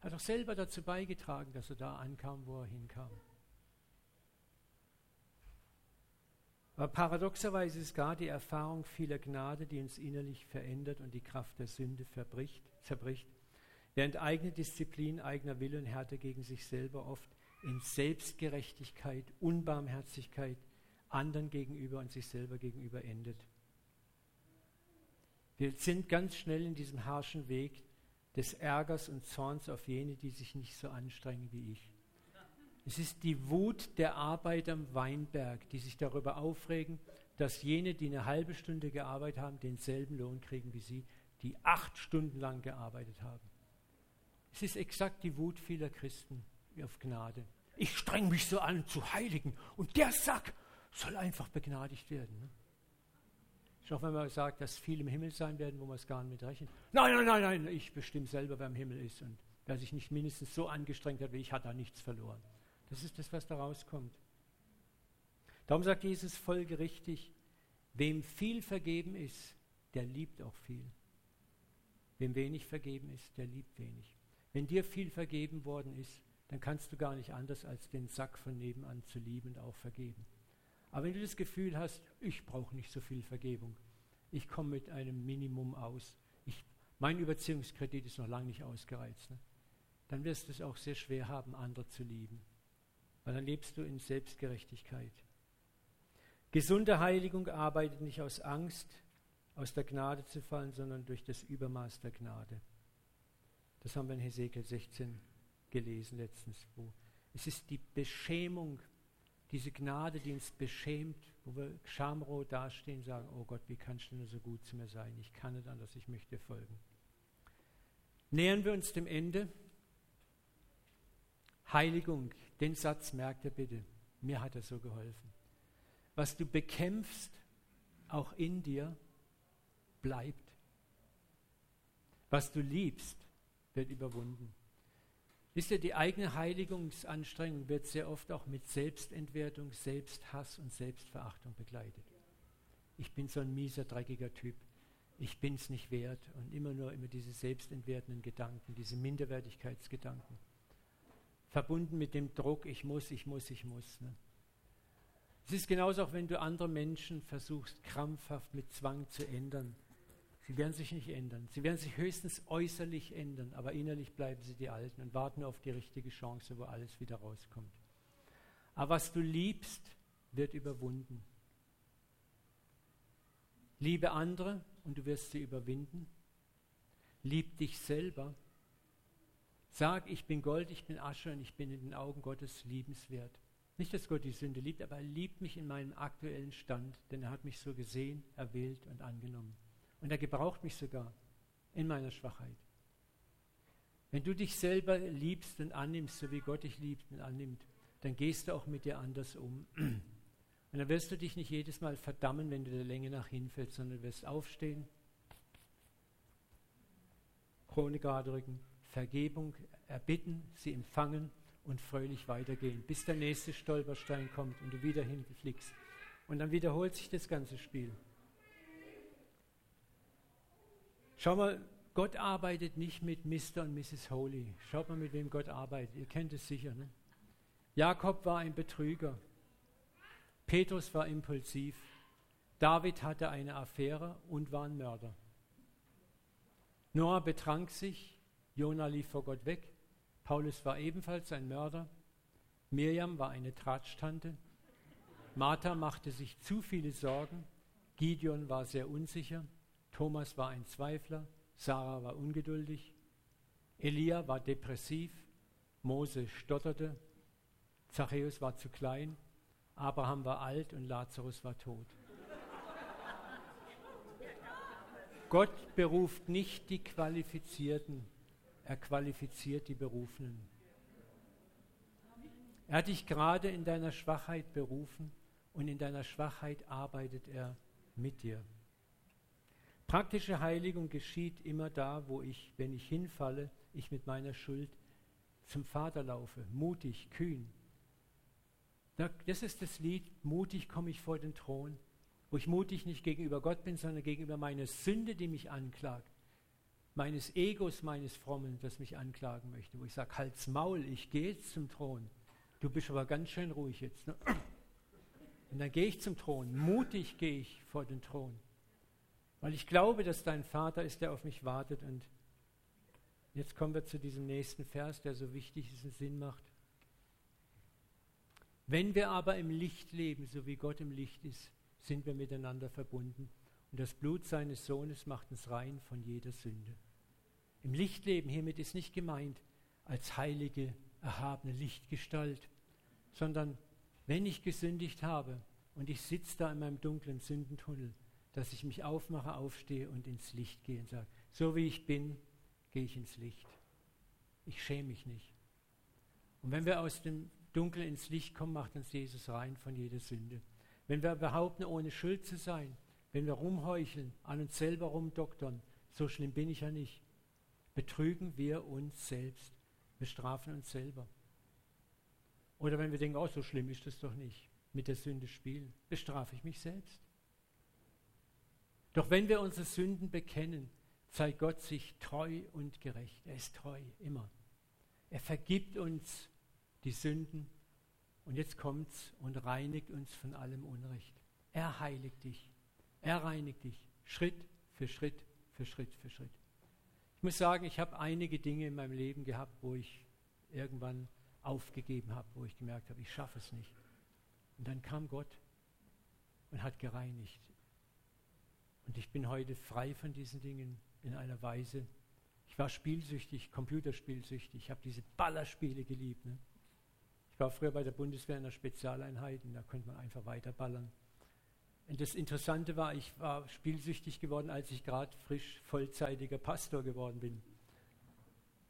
Hat auch selber dazu beigetragen, dass er da ankam, wo er hinkam. Aber paradoxerweise ist gar die Erfahrung vieler Gnade, die uns innerlich verändert und die Kraft der Sünde zerbricht, während eigene Disziplin, eigener Wille und Härte gegen sich selber oft in Selbstgerechtigkeit, Unbarmherzigkeit anderen gegenüber und sich selber gegenüber endet. Wir sind ganz schnell in diesem harschen Weg des Ärgers und Zorns auf jene, die sich nicht so anstrengen wie ich. Es ist die Wut der Arbeiter am Weinberg, die sich darüber aufregen, dass jene, die eine halbe Stunde gearbeitet haben, denselben Lohn kriegen wie sie, die acht Stunden lang gearbeitet haben. Es ist exakt die Wut vieler Christen auf Gnade. Ich streng mich so an zu heiligen und der Sack soll einfach begnadigt werden. Ne? Auch wenn man sagt, dass viele im Himmel sein werden, wo man es gar nicht mit rechnet. Nein, nein, nein, nein, ich bestimme selber, wer im Himmel ist. Und wer sich nicht mindestens so angestrengt hat wie ich, hat da nichts verloren. Das ist das, was da rauskommt. Darum sagt Jesus folgerichtig, wem viel vergeben ist, der liebt auch viel. Wem wenig vergeben ist, der liebt wenig. Wenn dir viel vergeben worden ist, dann kannst du gar nicht anders, als den Sack von nebenan zu lieben und auch vergeben. Aber wenn du das Gefühl hast, ich brauche nicht so viel Vergebung, Ich komme mit einem Minimum aus. Ich, mein Überziehungskredit ist noch lange nicht ausgereizt. Ne? Dann wirst du es auch sehr schwer haben, andere zu lieben. Weil dann lebst du in Selbstgerechtigkeit. Gesunde Heiligung arbeitet nicht aus Angst, aus der Gnade zu fallen, sondern durch das Übermaß der Gnade. Das haben wir in Hesekiel 16 gelesen letztens. Wo es ist die Beschämung, diese Gnade, die uns beschämt, wo wir schamrot dastehen und sagen, oh Gott, wie kannst du nur so gut zu mir sein? Ich kann nicht anders, ich möchte folgen. Nähern wir uns dem Ende. Heiligung, den Satz merkt ihr bitte. Mir hat er so geholfen. Was du bekämpfst, auch in dir, bleibt. Was du liebst, wird überwunden. Wisst ihr, die eigene Heiligungsanstrengung wird sehr oft auch mit Selbstentwertung, Selbsthass und Selbstverachtung begleitet. Ich bin so ein mieser, dreckiger Typ. Ich bin es nicht wert. Und immer nur immer diese selbstentwertenden Gedanken, diese Minderwertigkeitsgedanken. Verbunden mit dem Druck, ich muss, ich muss, ich muss. Ne? Es ist genauso auch, wenn du andere Menschen versuchst, krampfhaft mit Zwang zu ändern. Sie werden sich nicht ändern. Sie werden sich höchstens äußerlich ändern, aber innerlich bleiben sie die Alten und warten auf die richtige Chance, wo alles wieder rauskommt. Aber was du liebst, wird überwunden. Liebe andere und du wirst sie überwinden. Lieb dich selber. Sag, ich bin Gold, ich bin Asche und ich bin in den Augen Gottes liebenswert. Nicht, dass Gott die Sünde liebt, aber er liebt mich in meinem aktuellen Stand, denn er hat mich so gesehen, erwählt und angenommen. Und er gebraucht mich sogar in meiner Schwachheit. Wenn du dich selber liebst und annimmst, so wie Gott dich liebt und annimmt, dann gehst du auch mit dir anders um. Und dann wirst du dich nicht jedes Mal verdammen, wenn du der Länge nach hinfällst, sondern wirst aufstehen, Krone gerade rücken, Vergebung erbitten, sie empfangen und fröhlich weitergehen, bis der nächste Stolperstein kommt und du wieder hinfliegst. Und dann wiederholt sich das ganze Spiel. Schau mal, Gott arbeitet nicht mit Mr. und Mrs. Holy. Schaut mal, mit wem Gott arbeitet. Ihr kennt es sicher. Ne? Jakob war ein Betrüger. Petrus war impulsiv. David hatte eine Affäre und war ein Mörder. Noah betrank sich. Jona lief vor Gott weg. Paulus war ebenfalls ein Mörder. Mirjam war eine Tratschtante. Martha machte sich zu viele Sorgen. Gideon war sehr unsicher. Thomas war ein Zweifler, Sarah war ungeduldig, Elia war depressiv, Mose stotterte, Zachäus war zu klein, Abraham war alt und Lazarus war tot. Gott beruft nicht die Qualifizierten, er qualifiziert die Berufenen. Er hat dich gerade in deiner Schwachheit berufen und in deiner Schwachheit arbeitet er mit dir. Praktische Heiligung geschieht immer da, wo ich, wenn ich hinfalle, ich mit meiner Schuld zum Vater laufe, mutig, kühn. Das ist das Lied, mutig komme ich vor den Thron, wo ich mutig nicht gegenüber Gott bin, sondern gegenüber meiner Sünde, die mich anklagt, meines Egos, meines Frommen, das mich anklagen möchte, wo ich sage, halt's Maul, ich gehe jetzt zum Thron. Du bist aber ganz schön ruhig jetzt. Ne? Und dann gehe ich zum Thron, mutig gehe ich vor den Thron. Weil ich glaube, dass dein Vater ist, der auf mich wartet. Und jetzt kommen wir zu diesem nächsten Vers, der so wichtig ist und Sinn macht. Wenn wir aber im Licht leben, so wie Gott im Licht ist, sind wir miteinander verbunden. Und das Blut seines Sohnes macht uns rein von jeder Sünde. Im Licht leben hiermit ist nicht gemeint als heilige, erhabene Lichtgestalt, sondern wenn ich gesündigt habe und ich sitze da in meinem dunklen Sündentunnel, dass ich mich aufmache, aufstehe und ins Licht gehe und sage, so wie ich bin, gehe ich ins Licht. Ich schäme mich nicht. Und wenn wir aus dem Dunkel ins Licht kommen, macht uns Jesus rein von jeder Sünde. Wenn wir behaupten, ohne Schuld zu sein, wenn wir rumheucheln, an uns selber rumdoktern, so schlimm bin ich ja nicht, betrügen wir uns selbst. Wir strafen uns selber. Oder wenn wir denken, oh, so schlimm ist das doch nicht, mit der Sünde spielen, bestrafe ich mich selbst. Doch wenn wir unsere Sünden bekennen, zeigt Gott sich treu und gerecht. Er ist treu, immer. Er vergibt uns die Sünden und jetzt kommt's und reinigt uns von allem Unrecht. Er heiligt dich. Er reinigt dich. Schritt für Schritt für Schritt für Schritt. Ich muss sagen, ich habe einige Dinge in meinem Leben gehabt, wo ich irgendwann aufgegeben habe, wo ich gemerkt habe, ich schaffe es nicht. Und dann kam Gott und hat gereinigt. Und ich bin heute frei von diesen Dingen in einer Weise. Ich war spielsüchtig, computerspielsüchtig. Ich habe diese Ballerspiele geliebt. Ne? Ich war früher bei der Bundeswehr in einer Spezialeinheit und da konnte man einfach weiterballern. Und das Interessante war, ich war spielsüchtig geworden, als ich gerade frisch vollzeitiger Pastor geworden bin.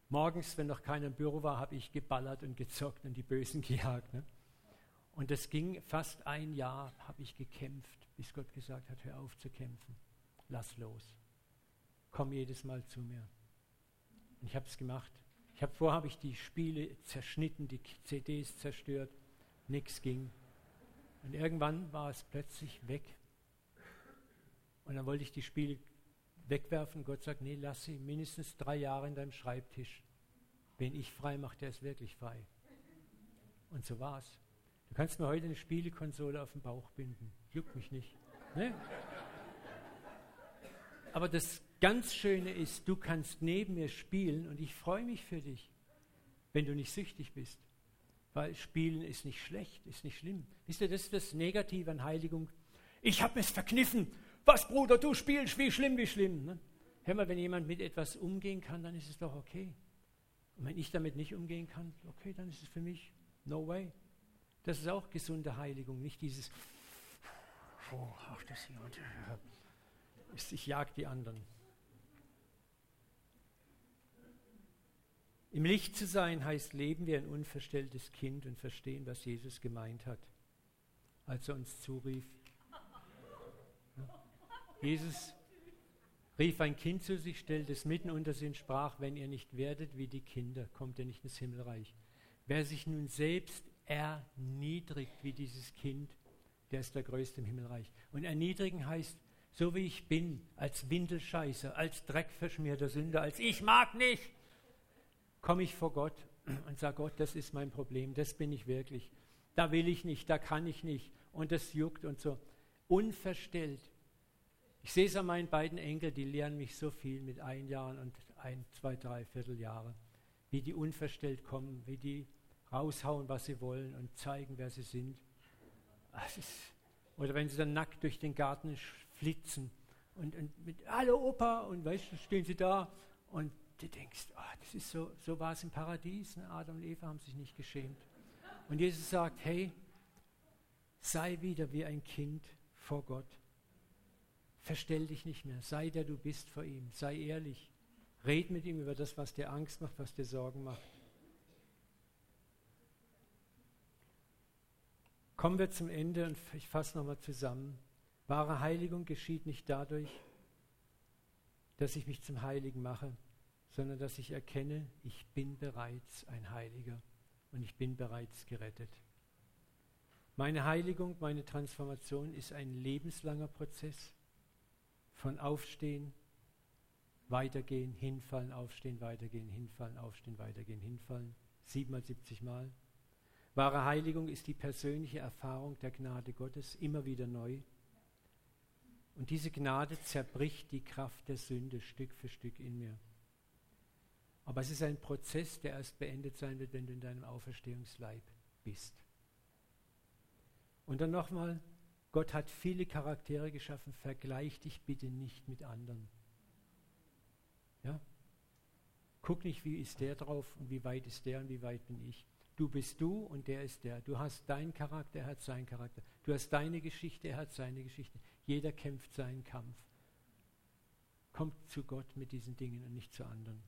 Morgens, wenn noch keiner im Büro war, habe ich geballert und gezockt und die Bösen gejagt. Ne? Und das ging fast ein Jahr, habe ich gekämpft, bis Gott gesagt hat, hör auf zu kämpfen, lass los, komm jedes Mal zu mir. Und ich habe es gemacht. Ich habe vorher habe ich die Spiele zerschnitten, die CDs zerstört, nichts ging. Und irgendwann war es plötzlich weg. Und dann wollte ich die Spiele wegwerfen. Gott sagt, nee, lass sie mindestens drei Jahre in deinem Schreibtisch. Wenn ich frei mache, der ist wirklich frei. Und so war es. Du kannst mir heute eine Spielekonsole auf den Bauch binden. Juckt mich nicht. Ne? Aber das ganz Schöne ist, du kannst neben mir spielen und ich freue mich für dich, wenn du nicht süchtig bist. Weil Spielen ist nicht schlecht, ist nicht schlimm. Wisst ihr, das ist das Negative an Heiligung. Ich habe es verkniffen. Was, Bruder, du spielst, wie schlimm, wie schlimm. Ne? Hör mal, wenn jemand mit etwas umgehen kann, dann ist es doch okay. Und wenn ich damit nicht umgehen kann, okay, dann ist es für mich no way. Das ist auch gesunde Heiligung, nicht dieses, oh, ach, das hier und ich jag die anderen. Im Licht zu sein heißt leben wie ein unverstelltes Kind und verstehen, was Jesus gemeint hat, als er uns zurief. Jesus rief ein Kind zu sich, stellte es mitten unter sie und sprach, wenn ihr nicht werdet wie die Kinder, kommt ihr nicht ins Himmelreich. Wer sich nun selbst erniedrigt wie dieses Kind, der ist der Größte im Himmelreich. Und erniedrigen heißt, so wie ich bin, als Windelscheißer, als dreckverschmierter Sünder, als ich mag nicht, komme ich vor Gott und sage, Gott, das ist mein Problem, das bin ich wirklich. Da will ich nicht, da kann ich nicht. Und das juckt und so. Unverstellt. Ich sehe es an meinen beiden Enkeln, die lernen mich so viel mit ein Jahren und ein, zwei, drei Vierteljahre, wie die unverstellt kommen, wie die raushauen, was sie wollen und zeigen, wer sie sind. Ist, oder wenn sie dann nackt durch den Garten flitzen und, und mit Hallo Opa und weißt du, stehen sie da und du denkst, oh, das ist so, so war es im Paradies. Ne? Adam und Eva haben sich nicht geschämt. Und Jesus sagt, hey, sei wieder wie ein Kind vor Gott. Verstell dich nicht mehr. Sei der du bist vor ihm. Sei ehrlich. Red mit ihm über das, was dir Angst macht, was dir Sorgen macht. Kommen wir zum Ende und ich fasse nochmal zusammen. Wahre Heiligung geschieht nicht dadurch, dass ich mich zum Heiligen mache, sondern dass ich erkenne, ich bin bereits ein Heiliger und ich bin bereits gerettet. Meine Heiligung, meine Transformation ist ein lebenslanger Prozess von Aufstehen, Weitergehen, Hinfallen, Aufstehen, Weitergehen, Hinfallen, Aufstehen, Weitergehen, Hinfallen. Siebenmal, siebzig Mal. Wahre Heiligung ist die persönliche Erfahrung der Gnade Gottes immer wieder neu. Und diese Gnade zerbricht die Kraft der Sünde Stück für Stück in mir. Aber es ist ein Prozess, der erst beendet sein wird, wenn du in deinem Auferstehungsleib bist. Und dann nochmal, Gott hat viele Charaktere geschaffen, vergleich dich bitte nicht mit anderen. Ja? Guck nicht, wie ist der drauf und wie weit ist der und wie weit bin ich. Du bist du und der ist der. Du hast deinen Charakter, er hat seinen Charakter. Du hast deine Geschichte, er hat seine Geschichte. Jeder kämpft seinen Kampf. Kommt zu Gott mit diesen Dingen und nicht zu anderen.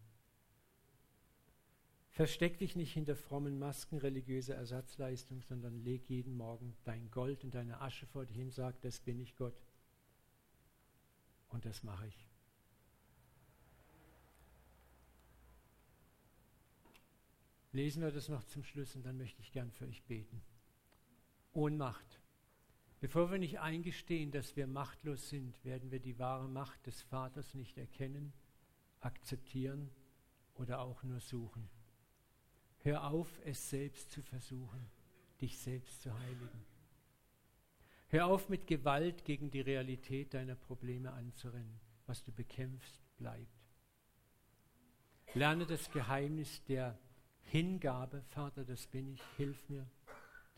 Versteck dich nicht hinter frommen Masken religiöser Ersatzleistung, sondern leg jeden Morgen dein Gold und deine Asche vor dich hin, sag, das bin ich Gott. Und das mache ich. Lesen wir das noch zum Schluss und dann möchte ich gern für euch beten. Ohnmacht. Bevor wir nicht eingestehen, dass wir machtlos sind, werden wir die wahre Macht des Vaters nicht erkennen, akzeptieren oder auch nur suchen. Hör auf, es selbst zu versuchen, dich selbst zu heiligen. Hör auf mit Gewalt gegen die Realität deiner Probleme anzurennen. Was du bekämpfst, bleibt. Lerne das Geheimnis der Hingabe, Vater, das bin ich, hilf mir.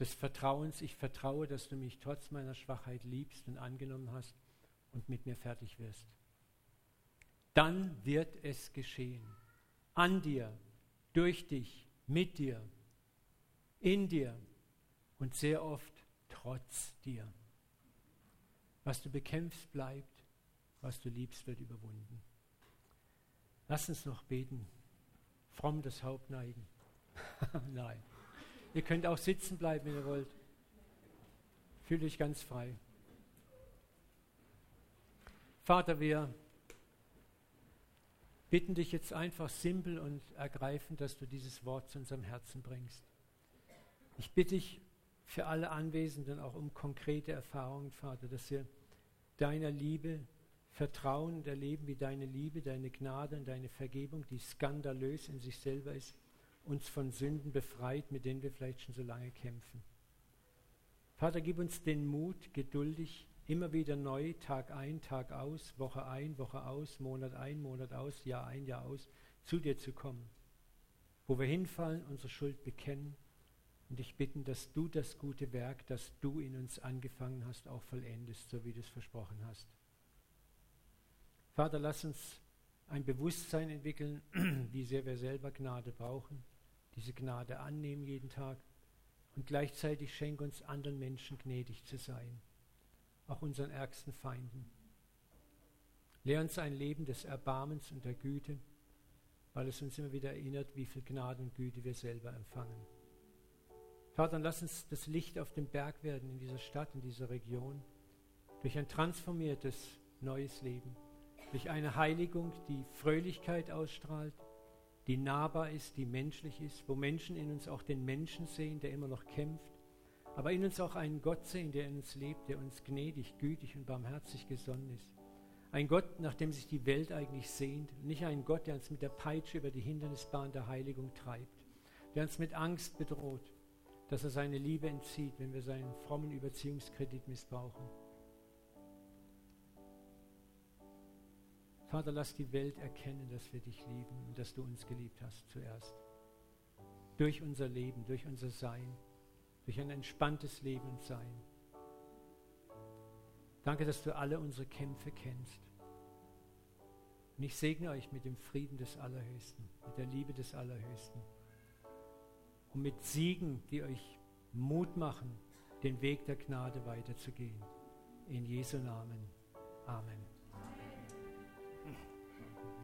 Des Vertrauens, ich vertraue, dass du mich trotz meiner Schwachheit liebst und angenommen hast und mit mir fertig wirst. Dann wird es geschehen. An dir, durch dich, mit dir, in dir und sehr oft trotz dir. Was du bekämpfst, bleibt. Was du liebst, wird überwunden. Lass uns noch beten. Fromm das Haupt neigen. Nein. Ihr könnt auch sitzen bleiben, wenn ihr wollt. Fühlt euch ganz frei. Vater, wir bitten dich jetzt einfach simpel und ergreifend, dass du dieses Wort zu unserem Herzen bringst. Ich bitte dich für alle Anwesenden auch um konkrete Erfahrungen, Vater, dass wir deiner Liebe vertrauen und erleben, wie deine Liebe, deine Gnade und deine Vergebung, die skandalös in sich selber ist, uns von Sünden befreit, mit denen wir vielleicht schon so lange kämpfen. Vater, gib uns den Mut, geduldig, immer wieder neu, Tag ein, Tag aus, Woche ein, Woche aus, Monat ein, Monat aus, Jahr ein, Jahr aus, zu dir zu kommen. Wo wir hinfallen, unsere Schuld bekennen und dich bitten, dass du das gute Werk, das du in uns angefangen hast, auch vollendest, so wie du es versprochen hast. Vater, lass uns ein Bewusstsein entwickeln, wie sehr wir selber Gnade brauchen, diese Gnade annehmen jeden Tag und gleichzeitig schenk uns anderen Menschen gnädig zu sein, auch unseren ärgsten Feinden. Lehr uns ein Leben des Erbarmens und der Güte, weil es uns immer wieder erinnert, wie viel Gnade und Güte wir selber empfangen. Vater, lass uns das Licht auf dem Berg werden in dieser Stadt, in dieser Region, durch ein transformiertes neues Leben, durch eine Heiligung, die Fröhlichkeit ausstrahlt, die nahbar ist, die menschlich ist, wo Menschen in uns auch den Menschen sehen, der immer noch kämpft, aber in uns auch einen Gott sehen, der in uns lebt, der uns gnädig, gütig und barmherzig gesonnen ist. Ein Gott, nach dem sich die Welt eigentlich sehnt, nicht ein Gott, der uns mit der Peitsche über die Hindernisbahn der Heiligung treibt, der uns mit Angst bedroht, dass er seine Liebe entzieht, wenn wir seinen frommen Überziehungskredit missbrauchen. Vater, lass die Welt erkennen, dass wir dich lieben und dass du uns geliebt hast zuerst. Durch unser Leben, durch unser Sein, durch ein entspanntes Leben und Sein. Danke, dass du alle unsere Kämpfe kennst. Und ich segne euch mit dem Frieden des Allerhöchsten, mit der Liebe des Allerhöchsten und mit Siegen, die euch Mut machen, den Weg der Gnade weiterzugehen. In Jesu Namen. Amen.